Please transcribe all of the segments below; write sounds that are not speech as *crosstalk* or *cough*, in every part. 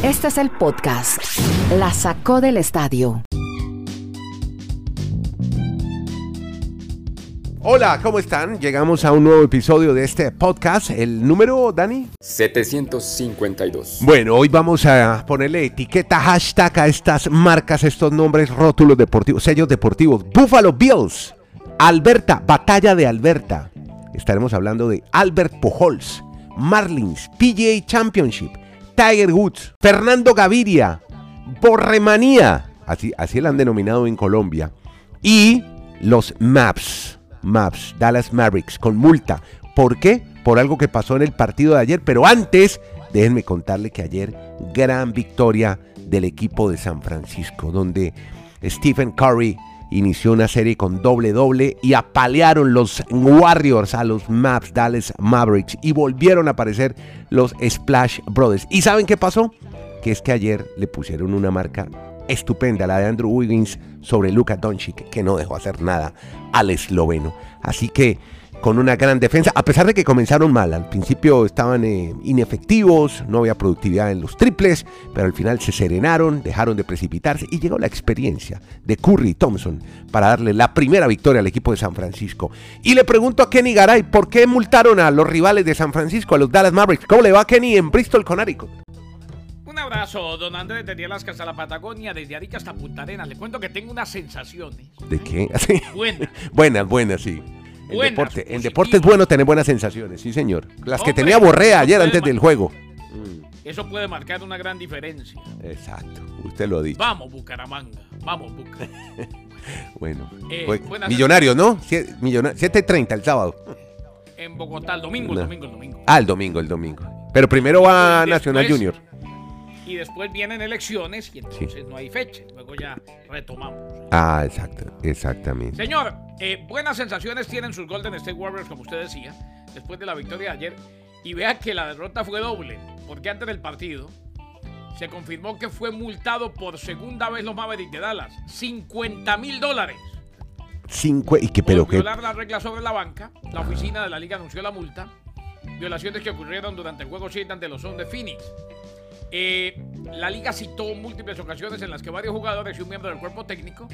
Este es el podcast. La sacó del estadio. Hola, ¿cómo están? Llegamos a un nuevo episodio de este podcast. ¿El número, Dani? 752. Bueno, hoy vamos a ponerle etiqueta, hashtag a estas marcas, estos nombres, rótulos deportivos, sellos deportivos. Buffalo Bills, Alberta, Batalla de Alberta. Estaremos hablando de Albert Pujols, Marlins, PGA Championship, Tiger Woods, Fernando Gaviria, Borremanía, así, así la han denominado en Colombia, y los Maps, Maps, Dallas Mavericks, con multa. ¿Por qué? Por algo que pasó en el partido de ayer, pero antes, déjenme contarle que ayer gran victoria del equipo de San Francisco, donde Stephen Curry inició una serie con doble doble y apalearon los Warriors a los Maps Dallas Mavericks y volvieron a aparecer los Splash Brothers. ¿Y saben qué pasó? Que es que ayer le pusieron una marca estupenda, la de Andrew Wiggins sobre Luka Doncic, que no dejó hacer nada al esloveno. Así que con una gran defensa, a pesar de que comenzaron mal. Al principio estaban eh, inefectivos, no había productividad en los triples, pero al final se serenaron, dejaron de precipitarse y llegó la experiencia de Curry y Thompson para darle la primera victoria al equipo de San Francisco. Y le pregunto a Kenny Garay, ¿por qué multaron a los rivales de San Francisco, a los Dallas Mavericks? ¿Cómo le va Kenny en Bristol, Connecticut? Un abrazo, don Andrés, desde Alaska hasta la Patagonia, desde Arica hasta Punta Arenas. Le cuento que tengo unas sensaciones. ¿De qué? *laughs* Buenas. buenas, buenas, sí. En Buenas, deporte, en deporte es bueno tener buenas sensaciones, sí señor. Las que tenía Borrea ayer antes del juego. Eso puede marcar una gran diferencia. Exacto, usted lo ha dicho. Vamos, Bucaramanga. Vamos, Bucaramanga. *laughs* Bueno, Eh, buenas- millonarios, ¿no? Sie- millona- 7.30 el sábado. En Bogotá, el domingo, el No. domingo, el domingo. Ah, el domingo, el domingo. Pero primero va Después- Nacional Junior. Y después vienen elecciones y entonces no hay fecha. Luego ya retomamos. Ah, exacto, exactamente. Señor, eh, buenas sensaciones tienen sus Golden State Warriors, como usted decía, después de la victoria de ayer. Y vea que la derrota fue doble, porque antes del partido se confirmó que fue multado por segunda vez los Mavericks de Dallas. 50 mil dólares. Cinco, y que, Por pero que, violar la regla sobre la banca. La oficina de la liga anunció la multa. Violaciones que ocurrieron durante el juego 7 ante los Suns de Phoenix. Eh, la liga citó múltiples ocasiones en las que varios jugadores y un miembro del cuerpo técnico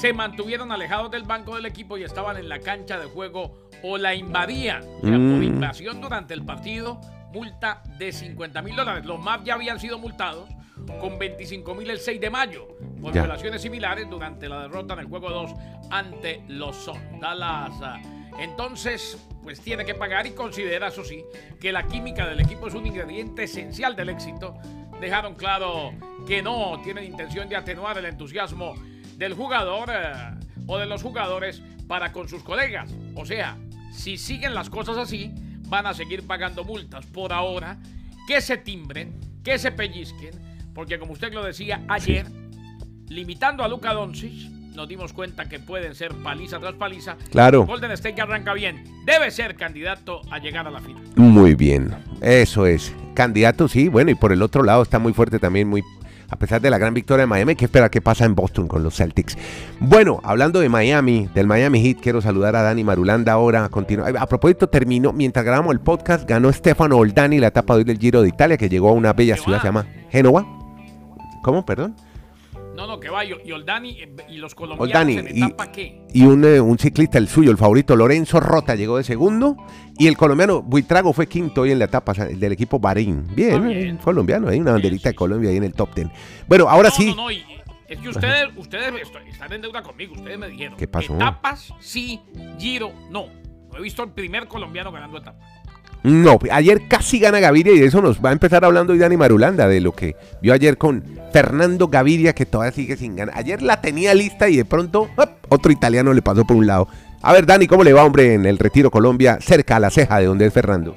se mantuvieron alejados del banco del equipo y estaban en la cancha de juego o la invadían. O sea, por Mm. invasión durante el partido, multa de 50 mil dólares. Los MAP ya habían sido multados con 25 mil el 6 de mayo por Ya. violaciones similares durante la derrota en el juego 2 ante los ah, Entonces, pues tiene que pagar y considera, eso sí, que la química del equipo es un ingrediente esencial del éxito. Dejaron claro que no tienen intención de atenuar el entusiasmo del jugador eh, o de los jugadores para con sus colegas. O sea, si siguen las cosas así, van a seguir pagando multas. Por ahora, que se timbren, que se pellizquen, porque como usted lo decía ayer, limitando a Luka Doncic, nos dimos cuenta que pueden ser paliza tras paliza. Claro. Golden State que arranca bien, debe ser candidato a llegar a la final. muy bien. Eso es. Candidato, sí. Bueno, y por el otro lado está muy fuerte también, muy a pesar de la gran victoria de Miami, que espera que pasa en Boston con los Celtics. Bueno, hablando de Miami, del Miami Heat, quiero saludar a Dani Marulanda ahora. Continúa. A propósito, terminó, mientras grabamos el podcast, ganó Stefano Oldani la etapa de hoy del Giro de Italia, que llegó a una bella ¿Qué ciudad, se llama Génova. ¿Cómo? Perdón. No, no, que va. Y y Oldani eh, y los colombianos Oldani en y- etapa qué? y un, eh, un ciclista, el suyo, el favorito, Lorenzo Rota, llegó de segundo. Y el colombiano Buitrago fue quinto hoy en la etapa, del equipo Bahrein. Bien, Ah, bien. colombiano, hay una Bien, banderita sí, de Colombia ahí en el top ten. Bueno, ahora no, sí. No, no, y- es que ustedes, ustedes están en deuda conmigo. Ustedes me dijeron. ¿Qué pasó? Etapas, sí. Giro, no. No he visto el primer colombiano ganando etapas. No, ayer casi gana Gaviria y de eso nos va a empezar hablando hoy Dani Marulanda, de lo que vio ayer con Fernando Gaviria, que todavía sigue sin ganar. Ayer la tenía lista y de pronto ¡op! otro italiano le pasó por un lado. A ver, Dani, ¿cómo le va, hombre, en el Retiro Colombia, cerca a la ceja de donde es Fernando?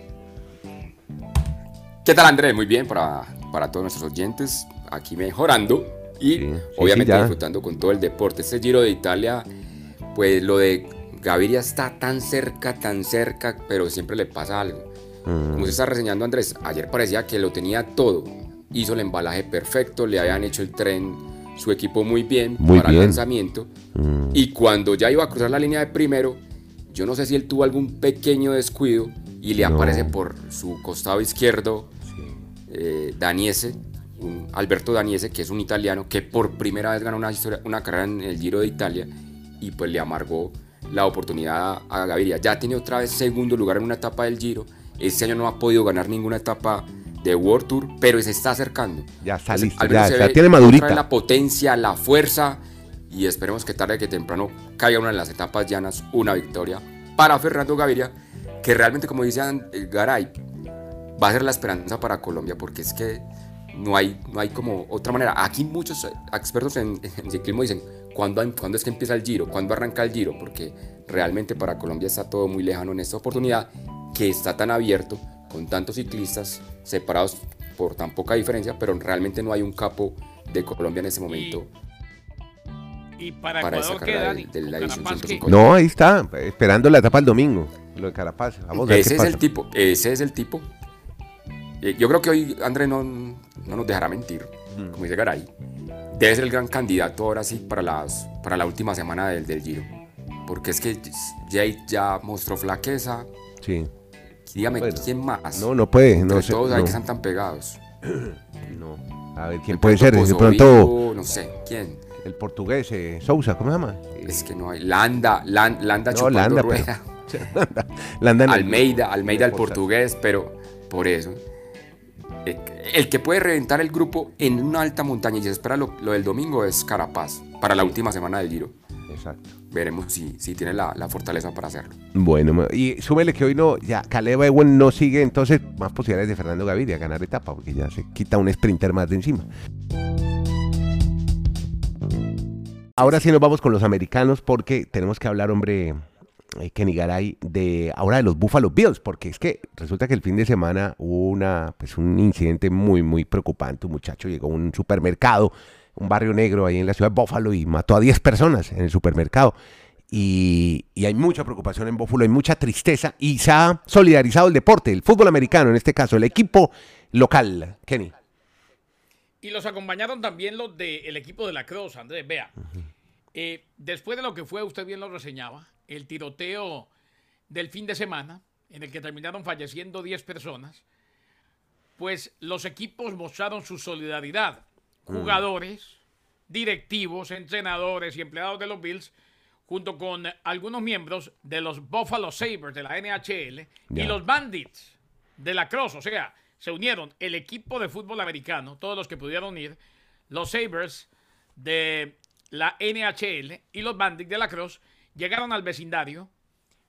¿Qué tal Andrés? Muy bien para, para todos nuestros oyentes, aquí mejorando y Sí, obviamente sí, disfrutando con todo el deporte. Este Giro de Italia, pues lo de Gaviria está tan cerca, tan cerca, pero siempre le pasa algo. Mm. Como se está reseñando Andrés, ayer parecía que lo tenía todo. Hizo el embalaje perfecto, le habían hecho el tren su equipo muy bien Muy para el bien. lanzamiento. Mm. Y cuando ya iba a cruzar la línea de primero, yo no sé si él tuvo algún pequeño descuido y le No. aparece por su costado izquierdo eh, Daniese un Alberto Daniese, que es un italiano que por primera vez ganó una, historia, una carrera en el Giro de Italia y pues le amargó la oportunidad a Gaviria. Ya tiene otra vez segundo lugar en una etapa del Giro. Este año no ha podido ganar ninguna etapa de World Tour, pero se está acercando. Ya está listo, ya, tiene madurita. La potencia, la fuerza y esperemos que tarde que temprano caiga una de las etapas llanas, una victoria para Fernando Gaviria, que realmente como dice Garay, va a ser la esperanza para Colombia, porque es que no hay, no hay como otra manera. Aquí muchos expertos en, ciclismo dicen, ¿cuándo, ¿cuándo, es que empieza el giro? ¿Cuándo arranca el giro? Porque realmente para Colombia está todo muy lejano en esta oportunidad, que está tan abierto, con tantos ciclistas separados por tan poca diferencia, pero realmente no hay un capo de Colombia en ese momento. Y, para, esa carrera de, la edición No, ahí está, esperando la etapa el domingo, lo de Carapaz. Vamos a ver ese es el tipo, ese es el tipo eh, yo creo que hoy André no, no nos dejará mentir, como dice Garay. Debe ser el gran candidato ahora sí para, las, para la última semana del, del Giro. Porque es que Jade ya mostró flaqueza. Sí. Dígame, ¿quién más? No, no puede. No sé, todos hay que están tan pegados. *clears throat* No. A ver, ¿quién puede ser? De pronto. No sé, ¿quién? El portugués, eh, Sousa, ¿cómo se llama? Es que no hay. Landa, *laughs* Landa, Landa no, Landa, rueda. Landa, Almeida, Almeida el portugués, pero por eso el que puede reventar el grupo en una alta montaña y se espera lo, del domingo es Carapaz para la última semana del Giro. Exacto. Veremos si, si tiene la, fortaleza para hacerlo. Bueno, y súmele que hoy no, ya Caleb Ewen no sigue, entonces más posibilidades de Fernando Gaviria ganar etapa, porque ya se quita un sprinter más de encima. Ahora sí nos vamos con los americanos porque tenemos que hablar, hombre, eh, Kenny Garay, de ahora de los Buffalo Bills, porque es que resulta que el fin de semana hubo una, pues un incidente muy, muy preocupante. Un muchacho llegó a un supermercado, un barrio negro ahí en la ciudad de Buffalo y mató a 10 personas en el supermercado. Y, y, hay mucha preocupación en Buffalo, hay mucha tristeza y se ha solidarizado el deporte, el fútbol americano en este caso, el equipo local, Kenny. Y los acompañaron también los del equipo de la Cruz, Andrés, vea. Eh, después de lo que fue, usted bien lo reseñaba, el tiroteo del fin de semana, en el que terminaron falleciendo 10 personas, pues los equipos mostraron su solidaridad. Mm. Jugadores, directivos, entrenadores y empleados de los Bills, junto con algunos miembros de los Buffalo Sabres de la NHL y los Bandits de la Cross. O sea, se unieron el equipo de fútbol americano, todos los que pudieron ir, los Sabres de la NHL y los Bandits de la Cross Llegaron al vecindario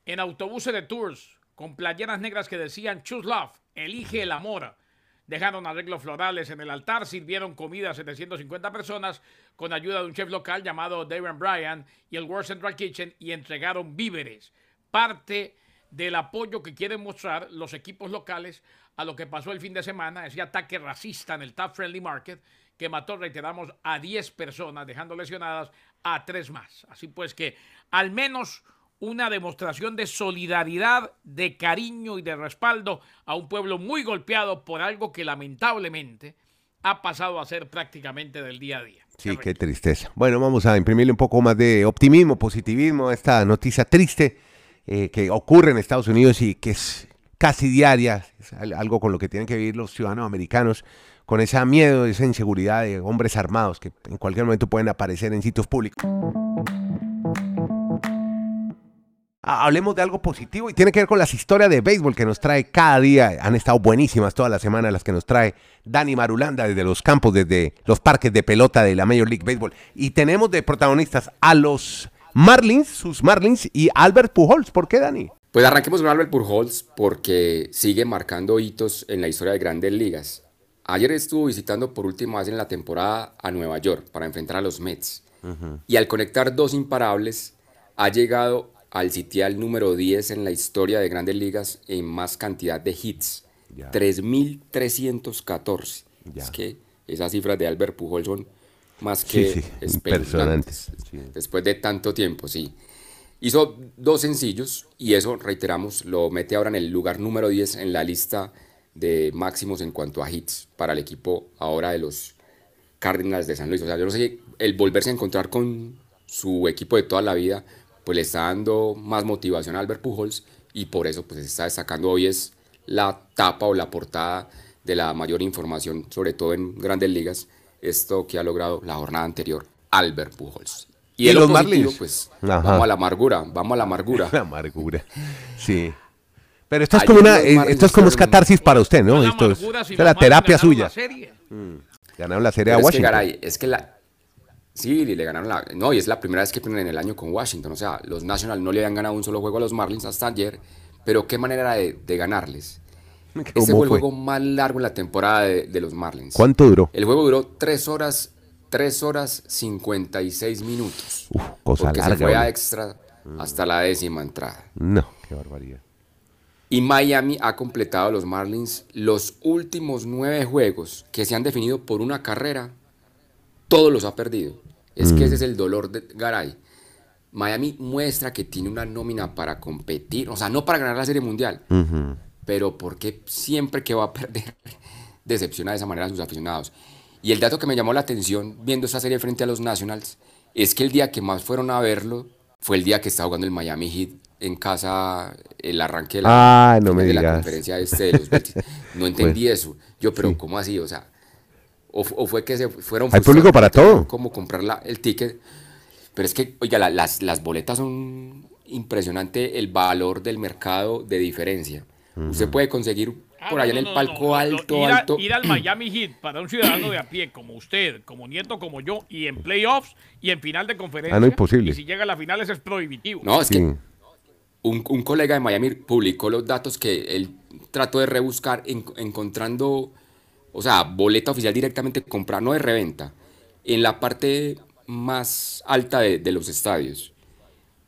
en autobuses de tours con playeras negras que decían Choose Love, elige el amor. Dejaron arreglos florales en el altar, sirvieron comida a 750 personas con ayuda de un chef local llamado Darren Bryan y el World Central Kitchen y entregaron víveres. Parte del apoyo que quieren mostrar los equipos locales a lo que pasó el fin de semana, ese ataque racista en el Top Friendly Market que mató, reiteramos, a 10 personas, dejando lesionadas a tres más. Así pues que al menos una demostración de solidaridad, de cariño y de respaldo a un pueblo muy golpeado por algo que lamentablemente ha pasado a ser prácticamente del día a día. Sí, qué tristeza. Bueno, vamos a imprimirle un poco más de optimismo, positivismo a esta noticia triste eh, que ocurre en Estados Unidos y que es casi diaria, es algo con lo que tienen que vivir los ciudadanos americanos con ese miedo, esa inseguridad de hombres armados que en cualquier momento pueden aparecer en sitios públicos. Hablemos de algo positivo y tiene que ver con las historias de béisbol que nos trae cada día. Han estado buenísimas toda la semana las que nos trae Dani Marulanda desde los campos, desde los parques de pelota de la Major League Baseball. Y tenemos de protagonistas a los Marlins, sus Marlins y Albert Pujols. ¿Por qué, Dani? Pues arranquemos con Albert Pujols porque sigue marcando hitos en la historia de grandes ligas. Ayer estuvo visitando por última vez en la temporada a Nueva York para enfrentar a los Mets. Y al conectar dos imparables, ha llegado al sitial número 10 en la historia de grandes ligas en más cantidad de hits. 3.314. Es que esas cifras de Albert Pujol son más que sí, Después de tanto tiempo, sí. Hizo dos sencillos y eso, reiteramos, lo mete ahora en el lugar número 10 en la lista de máximos en cuanto a hits para el equipo ahora de los Cardinals de San Luis. O sea, yo no sé, el volverse a encontrar con su equipo de toda la vida, pues le está dando más motivación a Albert Pujols y por eso pues está destacando hoy es la tapa o la portada de la mayor información, sobre todo en grandes ligas, esto que ha logrado la jornada anterior, Albert Pujols. ¿Y en los lo positivo, Marlins? pues Ajá. vamos a la amargura, vamos a la amargura. *laughs* La amargura. Sí. Pero esto es Ayer como una, los eh, esto es como es catarsis para usted, ¿no? Esto es, la los terapia suya. la serie. Ganaron la serie a Pero es que, Washington. Garay, es que la... Sí, le ganaron la... No, y es la primera vez que pierden en el año con Washington. O sea, los Nationals no le habían ganado un solo juego a los Marlins hasta ayer. Pero qué manera era de, de ganarles. Este ¿Cómo fue el juego más largo en la temporada de, de los Marlins. ¿Cuánto duró? El juego duró 3 horas, 3 horas 56 minutos. Uf, cosa porque larga. se fue a extra hasta la décima entrada. No, qué barbaridad. Y Miami ha completado a los Marlins los últimos nueve juegos que se han definido por una carrera, todos los ha perdido. Es que ese es el dolor de Garay. Miami muestra que tiene una nómina para competir, o sea, no para ganar la Serie Mundial, pero porque siempre que va a perder *laughs* decepciona de esa manera a sus aficionados. Y el dato que me llamó la atención viendo esta serie frente a los Nationals es que el día que más fueron a verlo fue el día que estaba jugando el Miami Heat en casa, el arranque de la, Ay, no me de la conferencia este de los. No *laughs* entendí eso. Yo, pero ¿cómo así? O sea, o, o fue que se fueron Hay público para todo. Como comprar la- el ticket. Pero es que, oiga, la- las, las boletas son impresionante el valor del mercado de diferencia. Usted puede conseguir Ah, por allá no, en el no, palco no, alto, ir, a- alto. ir al Miami Heat para un ciudadano de a pie como usted, como Nieto, como yo, y en playoffs y en final de conferencia. Ah, no, imposible. Y si llega a las finales es prohibitivo. No, es Sí. que un, un colega de Miami publicó los datos que él trató de rebuscar en- encontrando, o sea, boleta oficial directamente comprar, no de reventa, en la parte más alta de, de los estadios.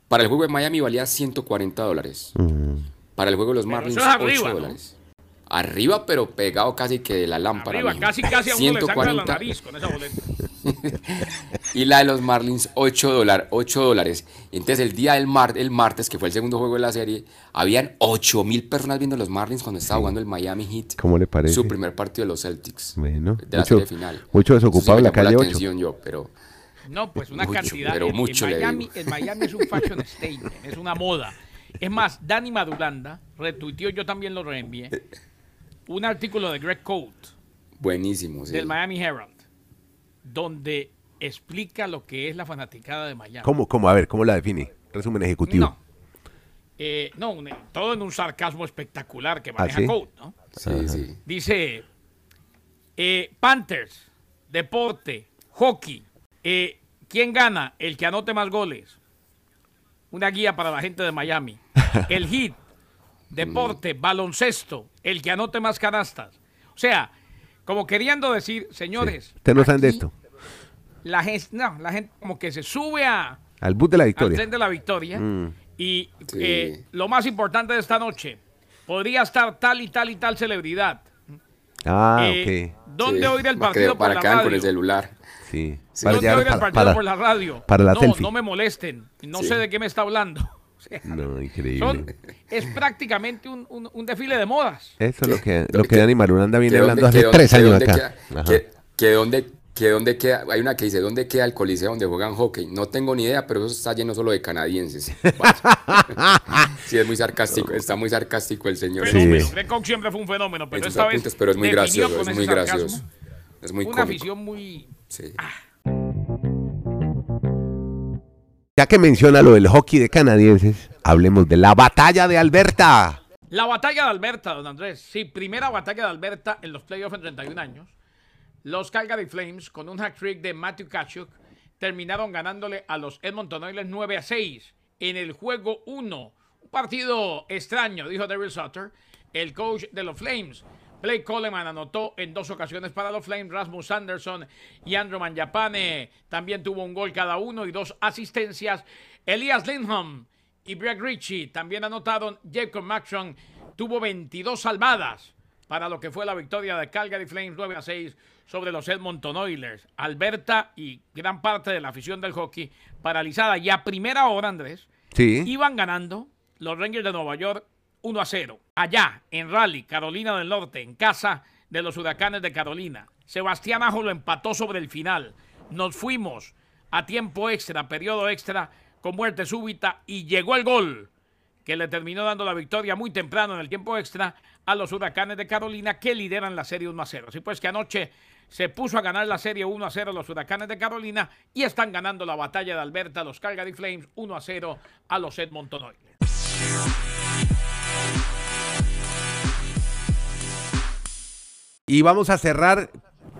Para el juego de Miami valía 140 dólares. Para el juego de los Marlins, es 8 arriba, ¿no? dólares. Arriba, pero pegado casi que de la lámpara. Arriba, casi casi a uno le sangra la 140. nariz con esa boleta. *laughs* Y la de los Marlins, 8 dólares. 8 dólares. Entonces, el día del mar, el martes, que fue el segundo juego de la serie, habían 8 mil personas viendo los Marlins cuando estaba jugando el Miami Heat. ¿Cómo le parece? Su primer partido de los Celtics. Bueno, de la mucho- serie final. mucho desocupado en la calle 8. atención yo, pero No, pues una Mucho, cantidad. pero en, mucho Miami, en Miami es un fashion *laughs* statement, es una moda. Es más, Dani Madulanda retuiteó, yo también lo reenvié, un artículo de Greg Coat buenísimo. sí. del Miami Herald, donde explica lo que es la fanaticada de Miami. ¿Cómo, cómo? A ver, ¿cómo la define? Resumen ejecutivo. No. Eh, no, un- todo en un sarcasmo espectacular que maneja ¿Ah, sí? Coat, ¿no? Sí, sí. Dice eh, Panthers, deporte, hockey. eh, ¿Quién gana? El que anote más goles. Una guía para la gente de Miami. *laughs* El hit, deporte, baloncesto, el que anote más canastas. O sea, como queriendo decir, señores, Ustedes no saben de esto. La gente, no, la gente como que se sube a, Al bus de la al victoria. tren de la victoria. Mm. Y Sí. eh, lo más importante de esta noche, podría estar tal y tal y tal celebridad. Ah, Eh, ok. ¿Dónde Sí, oír el para partido por para la hagan con radio? el celular. Sí. Sí. Para ¿Dónde oír el para- partido para- por la radio? para la no, selfie. no me molesten. No Sí. sé de qué me está hablando. *laughs* O sea, No, increíble. son- es prácticamente un, un- un desfile de modas. Eso es lo que, lo que. Dani Marulanda viene hablando hace tres dónde- años acá. que- que dónde, que dónde queda, hay una que dice, ¿dónde queda el coliseo donde juegan hockey? No tengo ni idea, pero eso está lleno solo de canadienses. *laughs* sí, es muy sarcástico, está muy sarcástico el señor. Sí. Fenómeno. Koch siempre fue un fenómeno, pero esta vez pero es muy gracioso, es muy sarcasmo gracioso. Es muy Una cómico. afición muy... Sí. Ya que menciona lo del hockey de canadienses, hablemos de la batalla de Alberta. La batalla de Alberta, don Andrés. Sí, primera batalla de Alberta en los playoffs en 31 años. Los Calgary Flames, con un hack trick de Matthew Kachuk, terminaron ganándole a los Edmonton Oilers 9 a 6 en el juego 1. Un partido extraño, dijo Daryl Sutter, el coach de los Flames. Blake Coleman anotó en dos ocasiones para los Flames. Rasmus Anderson y Andrew Manjapane también tuvo un gol cada uno y dos asistencias. Elias Lindholm y Greg Ritchie también anotaron. Jacob Maxson tuvo 22 salvadas para lo que fue la victoria de Calgary Flames 9 a 6 sobre los Edmonton Oilers. Alberta y gran parte de la afición del hockey paralizada. Y a primera hora, Andrés, Sí. iban ganando los Rangers de Nueva York 1 a 0. Allá, en Raleigh, Carolina del Norte, en casa de los Huracanes de Carolina. Sebastián Ajo lo empató sobre el final. Nos fuimos a tiempo extra, periodo extra, con muerte súbita y llegó el gol que le terminó dando la victoria muy temprano en el tiempo extra a los Huracanes de Carolina que lideran la serie 1 a 0. Así pues que anoche se puso a ganar la serie 1 a 0 los Huracanes de Carolina y están ganando la batalla de Alberta los Calgary Flames 1 a 0 a los Edmonton Oilers. Y vamos a cerrar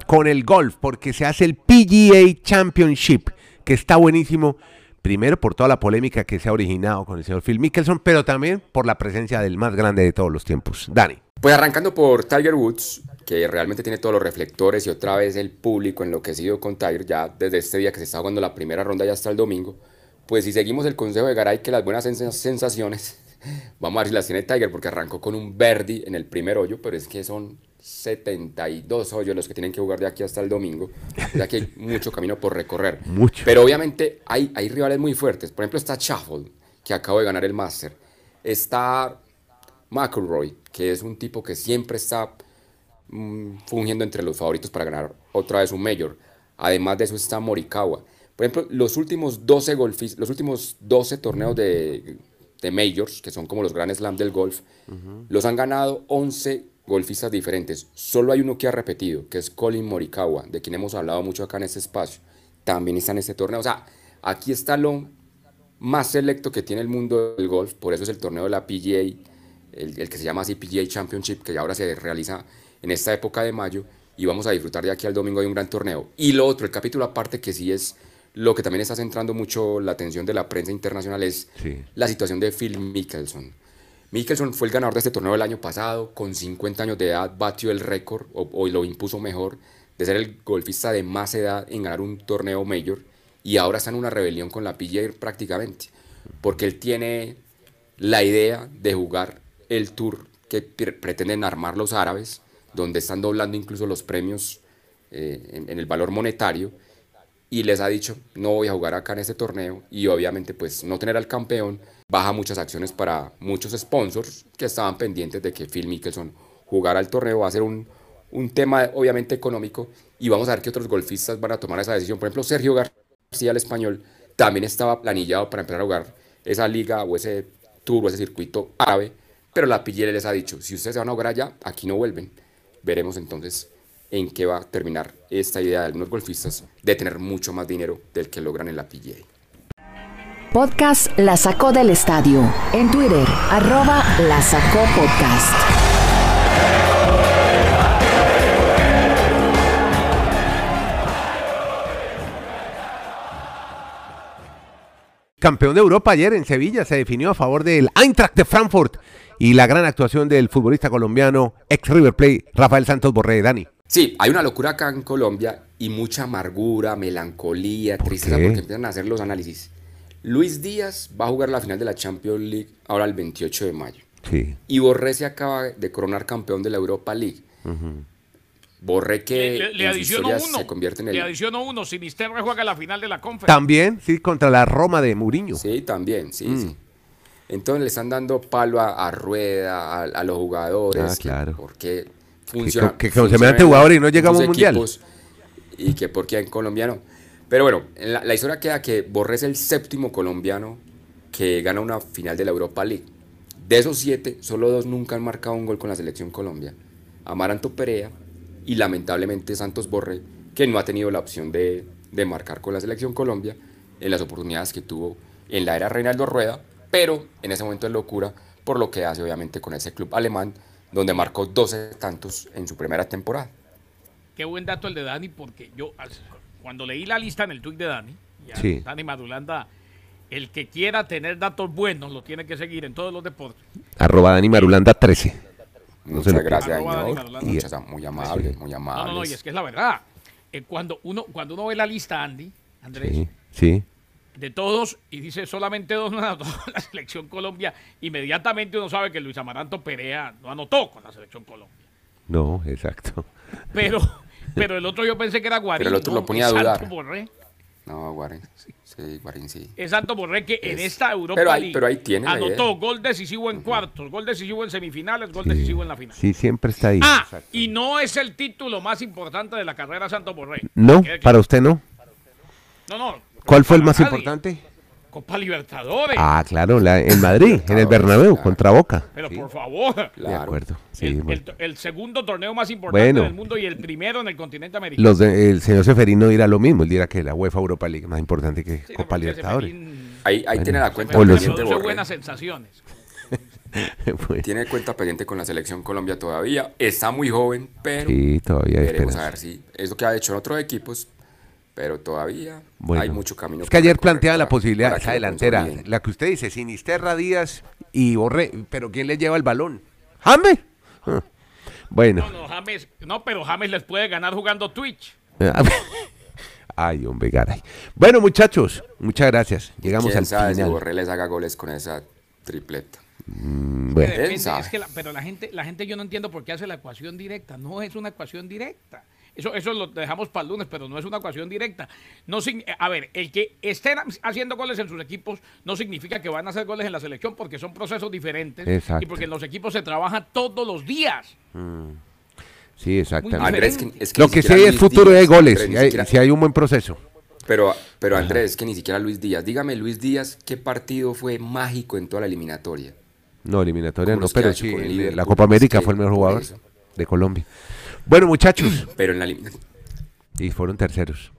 con el golf, porque se hace el PGA Championship, que está buenísimo. Primero por toda la polémica que se ha originado con el señor Phil Mickelson, pero también por la presencia del más grande de todos los tiempos, Dani. Pues arrancando por Tiger Woods, que realmente tiene todos los reflectores y otra vez el público enloquecido con Tiger, ya desde este día que se está jugando la primera ronda ya hasta el domingo. Pues si seguimos el consejo de Garay, que las buenas sensaciones, *laughs* vamos a ver si las tiene Tiger, porque arrancó con un Verdi en el primer hoyo, pero es que son 72 hoyos los que tienen que jugar de aquí hasta el domingo. Ya que hay *laughs* mucho camino por recorrer. Mucho. Pero obviamente hay, hay rivales muy fuertes. Por ejemplo, está Shuffle, que acabo de ganar el Master. Está McElroy, que es un tipo que siempre está mm, fungiendo entre los favoritos para ganar otra vez un Major. Además de eso está Morikawa. Por ejemplo, los últimos 12 golfis, los últimos 12 torneos de, de Majors, que son como los Grand Slam del golf, los han ganado 11 golfistas diferentes. Solo hay uno que ha repetido, que es Colin Morikawa, de quien hemos hablado mucho acá en este espacio. También está en este torneo. O sea, aquí está lo más selecto que tiene el mundo del golf, por eso es el torneo de la PGA, el, el que se llama así PGA Championship, que ahora se realiza en esta época de mayo, y vamos a disfrutar de aquí al domingo de un gran torneo. Y lo otro, el capítulo aparte que sí es lo que también está centrando mucho la atención de la prensa internacional es Sí. la situación de Phil Mickelson. Mickelson fue el ganador de este torneo el año pasado, con 50 años de edad batió el récord, o, lo impuso mejor, de ser el golfista de más edad en ganar un torneo mayor, y ahora está en una rebelión con la PGA prácticamente, porque él tiene la idea de jugar el tour que pre- pretenden armar los árabes, donde están doblando incluso los premios eh, en el valor monetario, y les ha dicho, no voy a jugar acá en este torneo, y obviamente pues no tener al campeón baja muchas acciones para muchos sponsors que estaban pendientes de que Phil Mickelson jugara el torneo, va a ser un, un tema obviamente económico, y vamos a ver qué otros golfistas van a tomar esa decisión. Por ejemplo, Sergio García, el español, también estaba planillado para empezar a jugar esa liga o ese tour o ese circuito árabe, pero la PGA les ha dicho, si ustedes se van a jugar allá, aquí no vuelven. Veremos entonces en qué va a terminar esta idea de algunos golfistas de tener mucho más dinero del que logran en la PGA. Podcast La Sacó del Estadio. En Twitter, arroba La Sacó Podcast. Campeón de Europa ayer en Sevilla se definió a favor del Eintracht de Frankfurt y la gran actuación del futbolista colombiano ex River Plate Rafael Santos Borré, Dani. Sí, hay una locura acá en Colombia y mucha amargura, melancolía, tristeza, qué? porque empiezan a hacer los análisis. Luis Díaz va a jugar la final de la Champions League ahora el 28 de mayo. Sí. Y Borré se acaba de coronar campeón de la Europa League. Borré que Le, le- le en adiciono uno. se convierte en el... Le adiciono uno. Si Misterre juega la final de la conferencia. También, sí, contra la Roma de Mourinho. Sí, también, sí, Mm. sí. Entonces le están dando palo a, a Rueda, a, a los jugadores. Ah, claro. Porque funciona. que con semejante en jugador y no llegamos muchos a un mundial. Y que porque en Colombia no. Pero bueno, en la, la historia queda que Borré es el séptimo colombiano que gana una final de la Europa League. De esos siete, solo dos nunca han marcado un gol con la selección Colombia. Amaranto Perea y lamentablemente Santos Borré, que no ha tenido la opción de, de marcar con la selección Colombia en las oportunidades que tuvo en la era Reinaldo Rueda, pero en ese momento es locura por lo que hace obviamente con ese club alemán, donde marcó 12 tantos en su primera temporada. Qué buen dato el de Dani, porque yo cuando leí la lista en el tweet de Dani, ya Sí. Dani Madulanda, el que quiera tener datos buenos lo tiene que seguir en todos los deportes. Arroba Dani Marulanda 13. No se Muchas lo gracias, señor. Marulanda. Muchas, muy amables, muy No, amables. no, no, y es que es la verdad. Eh, cuando, uno, cuando uno ve la lista, Andy, Andrés, Sí, sí. De todos, y dice solamente dos no anotó con la selección Colombia, inmediatamente uno sabe que Luis Amaranto Perea no anotó con la selección Colombia. No, exacto. Pero, *laughs* pero el otro yo pensé que era Guarín. Pero el otro ¿no? lo ponía a Es dudar. Santo Borré. No, Guarín. Sí, Guarín sí. Es Santo Borré que en Es- esta Europa pero ahí- League pero ahí tiene anotó gol decisivo en cuartos, gol decisivo en semifinales, gol decisivo en la final. Sí, siempre está ahí. Ah, Exacto. y no es el título más importante de la carrera Santo Borré. No, para usted no. No, no. ¿Cuál fue el más nadie. importante? Copa Libertadores. Ah, claro, la- en Madrid, en el Bernabéu, claro. contra Boca. Pero Sí, por favor. De Claro. acuerdo. Sí, el, bueno. el- el segundo torneo más importante Bueno. del mundo y el primero en el continente americano. Los de- el señor Seferino dirá lo mismo, él dirá que la UEFA Europa League es más importante que Sí, Copa Libertadores. Seferín- Ahí, ahí tiene la cuenta O los- Seferín pendiente, buenas sensaciones. *laughs* Bueno, Tiene cuenta pendiente con la selección Colombia todavía. Está muy joven, pero sí, todavía veremos a ver si es lo que ha hecho en otros equipos. Pero todavía Bueno. hay mucho camino. Es que ayer planteaba la posibilidad, esa delantera, la que usted dice, Sinisterra, Díaz y Borré, pero ¿quién le lleva el balón? ¿James? Ah. Bueno. No, no, James, no, pero James les puede ganar jugando Twitch. *laughs* Ay, hombre, garay. Bueno, muchachos, muchas gracias. Llegamos ¿Quién al sabe si final. Borré les haga goles con esa tripleta? Mm, Bueno, Depende, sabe. es que la- pero la gente, la gente yo no entiendo por qué hace la ecuación directa. No es una ecuación directa. Eso, eso lo dejamos para el lunes, pero no es una ecuación directa. No, sign- a ver, el que estén haciendo goles en sus equipos no significa que van a hacer goles en la selección porque son procesos diferentes Exacto. y porque en los equipos se trabaja todos los días. sí, exactamente. Andrés, que- es que Lo que sí es futuro de goles, si hay, siquiera- si hay un buen proceso. Pero, pero Andrés, que ni siquiera Luis Díaz. Dígame, Luis Díaz, ¿qué partido fue mágico en toda la eliminatoria? No, eliminatoria no, pero sí, el la Copa América fue el mejor jugador de Colombia. Bueno, muchachos, *clears throat* Pero en la eliminatoria. y fueron terceros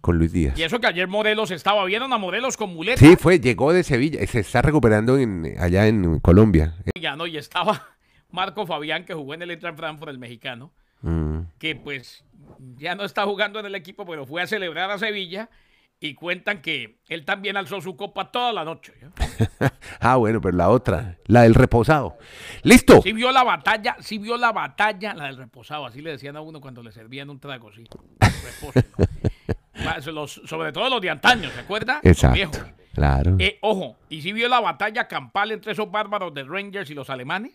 con Luis Díaz. Y eso que ayer Morelos estaba, vieron a Morelos con muleta. Sí, fue, llegó de Sevilla, y se está recuperando en, allá en Colombia. Ya no, y estaba *laughs* Marco Fabián, que jugó en el Eintracht Frankfurt, el mexicano, Mm. que pues ya no está jugando en el equipo, pero fue a celebrar a Sevilla y cuentan que él también alzó su copa toda la noche. *laughs* ah, bueno, pero la otra, la del reposado. ¡Listo! Sí vio la batalla, sí vio la batalla, la del reposado, así le decían a uno cuando le servían un trago, sí. *laughs* los- sobre todo los de antaño, ¿se acuerda? Exacto, claro. Eh, ojo, y si vio la batalla campal entre esos bárbaros de Rangers y los alemanes,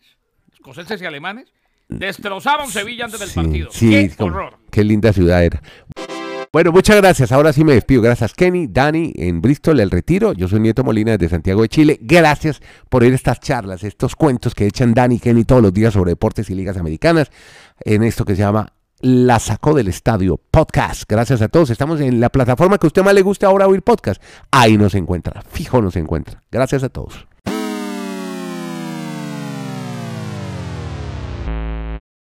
escoceses y alemanes, destrozaron Sevilla antes del partido. sí, ¡Qué horror! Qué linda ciudad era. Bueno, muchas gracias. Ahora sí me despido. Gracias, Kenny, Dani, en Bristol, el retiro. Yo soy Nieto Molina desde Santiago de Chile. Gracias por ir estas charlas, estos cuentos que echan Dani y Kenny todos los días sobre deportes y ligas americanas en esto que se llama La Sacó del Estadio Podcast. Gracias a todos. Estamos en la plataforma que a usted más le guste ahora oír podcast. Ahí nos encuentra. Fijo nos encuentra. Gracias a todos.